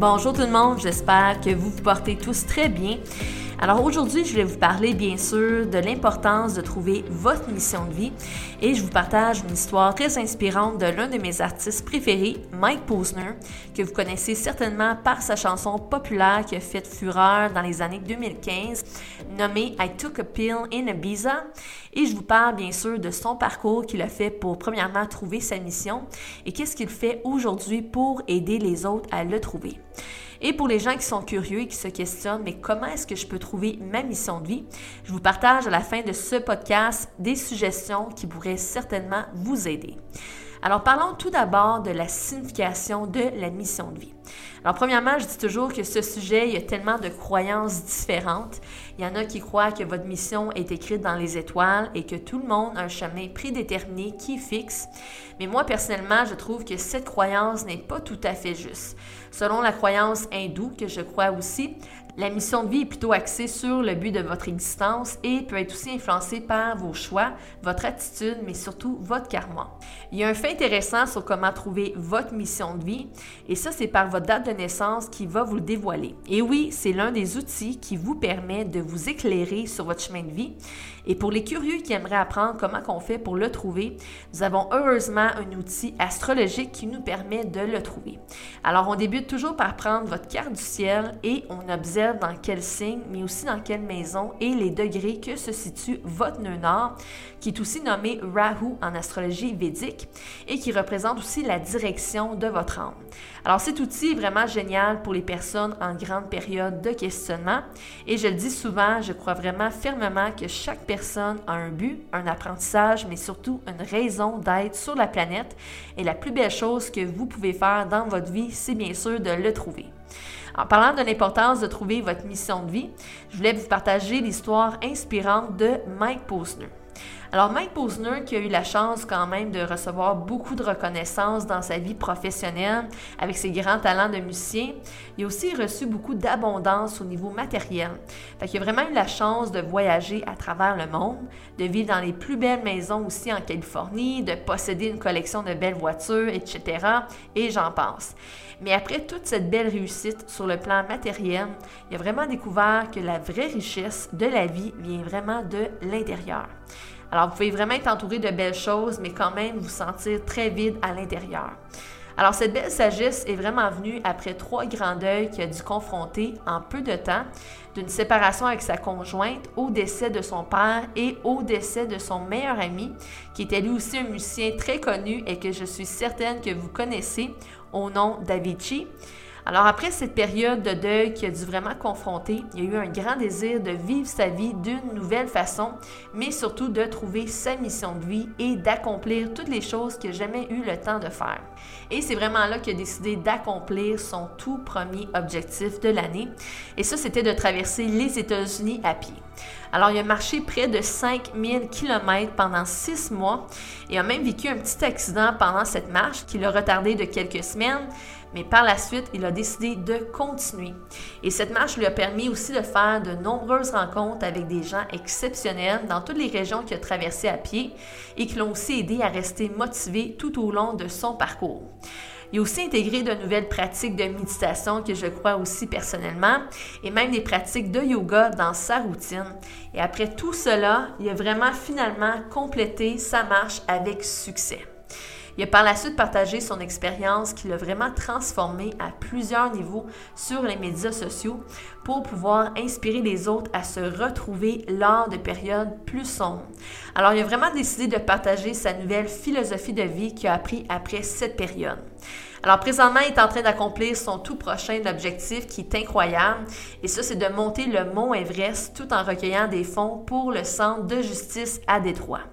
Bonjour tout le monde, j'espère que vous vous portez tous très bien. Alors aujourd'hui, je vais vous parler bien sûr de l'importance de trouver votre mission de vie et je vous partage une histoire très inspirante de l'un de mes artistes préférés, Mike Posner, que vous connaissez certainement par sa chanson populaire qui a fait fureur dans les années 2015, nommée I Took a Pill in Ibiza. Et je vous parle bien sûr de son parcours qu'il a fait pour premièrement trouver sa mission et qu'est-ce qu'il fait aujourd'hui pour aider les autres à le trouver. Et pour les gens qui sont curieux et qui se questionnent, mais comment est-ce que je peux trouver ma mission de vie? Je vous partage à la fin de ce podcast des suggestions qui pourraient certainement vous aider. Alors parlons tout d'abord de la signification de la mission de vie. Alors, premièrement, je dis toujours que ce sujet, il y a tellement de croyances différentes. Il y en a qui croient que votre mission est écrite dans les étoiles et que tout le monde a un chemin prédéterminé qui fixe. Mais moi, personnellement, je trouve que cette croyance n'est pas tout à fait juste. Selon la croyance hindoue, que je crois aussi, la mission de vie est plutôt axée sur le but de votre existence et peut être aussi influencée par vos choix, votre attitude, mais surtout votre karma. Il y a un fait intéressant sur comment trouver votre mission de vie et ça, c'est par votre date de naissance qui va vous le dévoiler. Et oui, c'est l'un des outils qui vous permet de vous éclairer sur votre chemin de vie. Et pour les curieux qui aimeraient apprendre comment on fait pour le trouver, nous avons heureusement un outil astrologique qui nous permet de le trouver. Alors, on débute toujours par prendre votre carte du ciel et on observe dans quel signe, mais aussi dans quelle maison et les degrés que se situe votre nœud nord, qui est aussi nommé Rahu en astrologie védique et qui représente aussi la direction de votre âme. Alors cet outil est vraiment génial pour les personnes en grande période de questionnement et je le dis souvent, je crois vraiment fermement que chaque personne a un but, un apprentissage, mais surtout une raison d'être sur la planète et la plus belle chose que vous pouvez faire dans votre vie, c'est bien sûr de le trouver. En parlant de l'importance de trouver votre mission de vie, je voulais vous partager l'histoire inspirante de Mike Posner. Alors Mike Posner, qui a eu la chance quand même de recevoir beaucoup de reconnaissance dans sa vie professionnelle avec ses grands talents de musicien, il a aussi reçu beaucoup d'abondance au niveau matériel. Fait qu'il a vraiment eu la chance de voyager à travers le monde, de vivre dans les plus belles maisons aussi en Californie, de posséder une collection de belles voitures, etc. Et j'en pense. Mais après toute cette belle réussite sur le plan matériel, il a vraiment découvert que la vraie richesse de la vie vient vraiment de l'intérieur. Alors, vous pouvez vraiment être entouré de belles choses, mais quand même vous sentir très vide à l'intérieur. Alors, cette belle sagesse est vraiment venue après trois grands deuils qu'il a dû confronter en peu de temps, d'une séparation avec sa conjointe, au décès de son père et au décès de son meilleur ami, qui était lui aussi un musicien très connu et que je suis certaine que vous connaissez au nom d'Avicii. Alors après cette période de deuil qui a dû vraiment confronter, il y a eu un grand désir de vivre sa vie d'une nouvelle façon, mais surtout de trouver sa mission de vie et d'accomplir toutes les choses qu'il n'a jamais eu le temps de faire. Et c'est vraiment là qu'il a décidé d'accomplir son tout premier objectif de l'année. Et ça, c'était de traverser les États-Unis à pied. Alors, il a marché près de 5000 km pendant six mois et a même vécu un petit accident pendant cette marche qui l'a retardé de quelques semaines. Mais par la suite, il a décidé de continuer. Et cette marche lui a permis aussi de faire de nombreuses rencontres avec des gens exceptionnels dans toutes les régions qu'il a traversées à pied et qui l'ont aussi aidé à rester motivé tout au long de son parcours. Il a aussi intégré de nouvelles pratiques de méditation que je crois aussi personnellement et même des pratiques de yoga dans sa routine. Et après tout cela, il a vraiment finalement complété sa marche avec succès. Il a par la suite partagé son expérience qui l'a vraiment transformé à plusieurs niveaux sur les médias sociaux pour pouvoir inspirer les autres à se retrouver lors de périodes plus sombres. Alors, il a vraiment décidé de partager sa nouvelle philosophie de vie qu'il a appris après cette période. Alors présentement, il est en train d'accomplir son tout prochain objectif qui est incroyable. Et ça, c'est de monter le mont Everest tout en recueillant des fonds pour le Centre de justice à Détroit.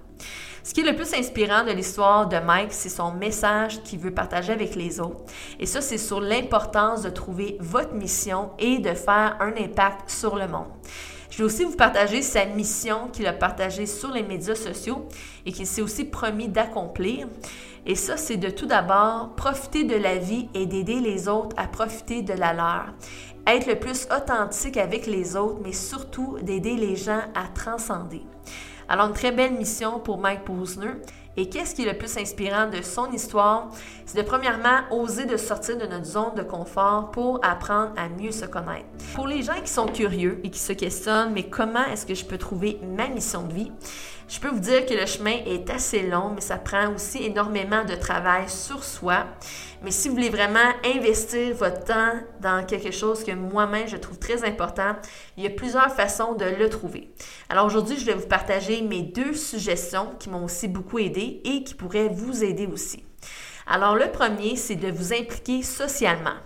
Ce qui est le plus inspirant de l'histoire de Mike, c'est son message qu'il veut partager avec les autres. Et ça, c'est sur l'importance de trouver votre mission et de faire un impact sur le monde. Je vais aussi vous partager sa mission qu'il a partagée sur les médias sociaux et qu'il s'est aussi promis d'accomplir. Et ça, c'est de tout d'abord profiter de la vie et d'aider les autres à profiter de la leur. Être le plus authentique avec les autres, mais surtout d'aider les gens à transcender. Alors, une très belle mission pour Mike Posner. Et qu'est-ce qui est le plus inspirant de son histoire? C'est de premièrement oser de sortir de notre zone de confort pour apprendre à mieux se connaître. Pour les gens qui sont curieux et qui se questionnent, mais comment est-ce que je peux trouver ma mission de vie? Je peux vous dire que le chemin est assez long, mais ça prend aussi énormément de travail sur soi. Mais si vous voulez vraiment investir votre temps dans quelque chose que moi-même je trouve très important, il y a plusieurs façons de le trouver. Alors aujourd'hui, je vais vous partager mes deux suggestions qui m'ont aussi beaucoup aidé et qui pourraient vous aider aussi. Alors le premier, c'est de vous impliquer socialement.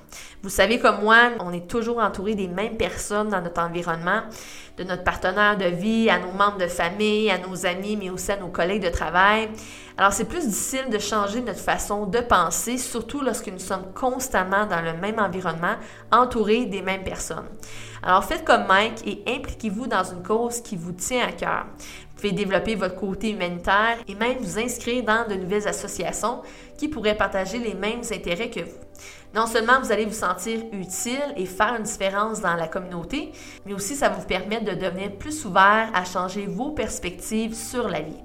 Vous savez comme moi, on est toujours entouré des mêmes personnes dans notre environnement, de notre partenaire de vie, à nos membres de famille, à nos amis, mais aussi à nos collègues de travail. Alors c'est plus difficile de changer notre façon de penser, surtout lorsque nous sommes constamment dans le même environnement, entourés des mêmes personnes. Alors faites comme Mike et impliquez-vous dans une cause qui vous tient à cœur. Vous pouvez développer votre côté humanitaire et même vous inscrire dans de nouvelles associations qui pourraient partager les mêmes intérêts que vous. Non seulement vous allez vous sentir utile et faire une différence dans la communauté, mais aussi ça vous permet de devenir plus ouvert à changer vos perspectives sur la vie.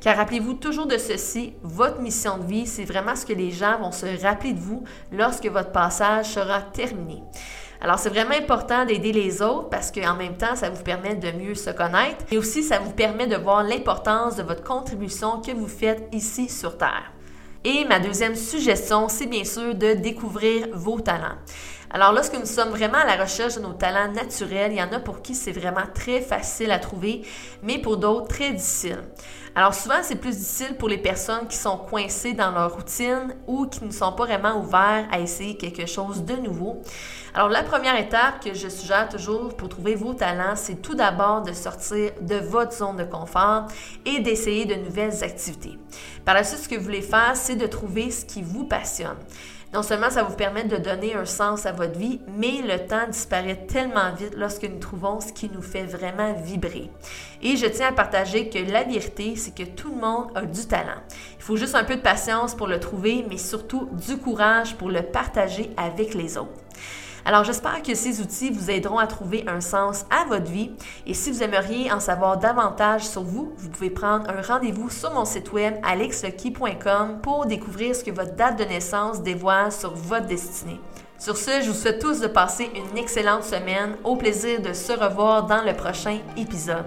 Car rappelez-vous toujours de ceci, votre mission de vie, c'est vraiment ce que les gens vont se rappeler de vous lorsque votre passage sera terminé. Alors, c'est vraiment important d'aider les autres parce qu'en même temps, ça vous permet de mieux se connaître et aussi ça vous permet de voir l'importance de votre contribution que vous faites ici sur Terre. Et ma deuxième suggestion, c'est bien sûr de découvrir vos talents. Alors lorsque nous sommes vraiment à la recherche de nos talents naturels, il y en a pour qui c'est vraiment très facile à trouver, mais pour d'autres très difficile. Alors souvent, c'est plus difficile pour les personnes qui sont coincées dans leur routine ou qui ne sont pas vraiment ouverts à essayer quelque chose de nouveau. Alors la première étape que je suggère toujours pour trouver vos talents, c'est tout d'abord de sortir de votre zone de confort et d'essayer de nouvelles activités. Par la suite, ce que vous voulez faire, c'est de trouver ce qui vous passionne. Non seulement ça vous permet de donner un sens à votre vie, mais le temps disparaît tellement vite lorsque nous trouvons ce qui nous fait vraiment vibrer. Et je tiens à partager que la vérité, c'est que tout le monde a du talent. Il faut juste un peu de patience pour le trouver, mais surtout du courage pour le partager avec les autres. Alors j'espère que ces outils vous aideront à trouver un sens à votre vie et si vous aimeriez en savoir davantage sur vous, vous pouvez prendre un rendez-vous sur mon site web alexlucky.com pour découvrir ce que votre date de naissance dévoile sur votre destinée. Sur ce, je vous souhaite tous de passer une excellente semaine. Au plaisir de se revoir dans le prochain épisode.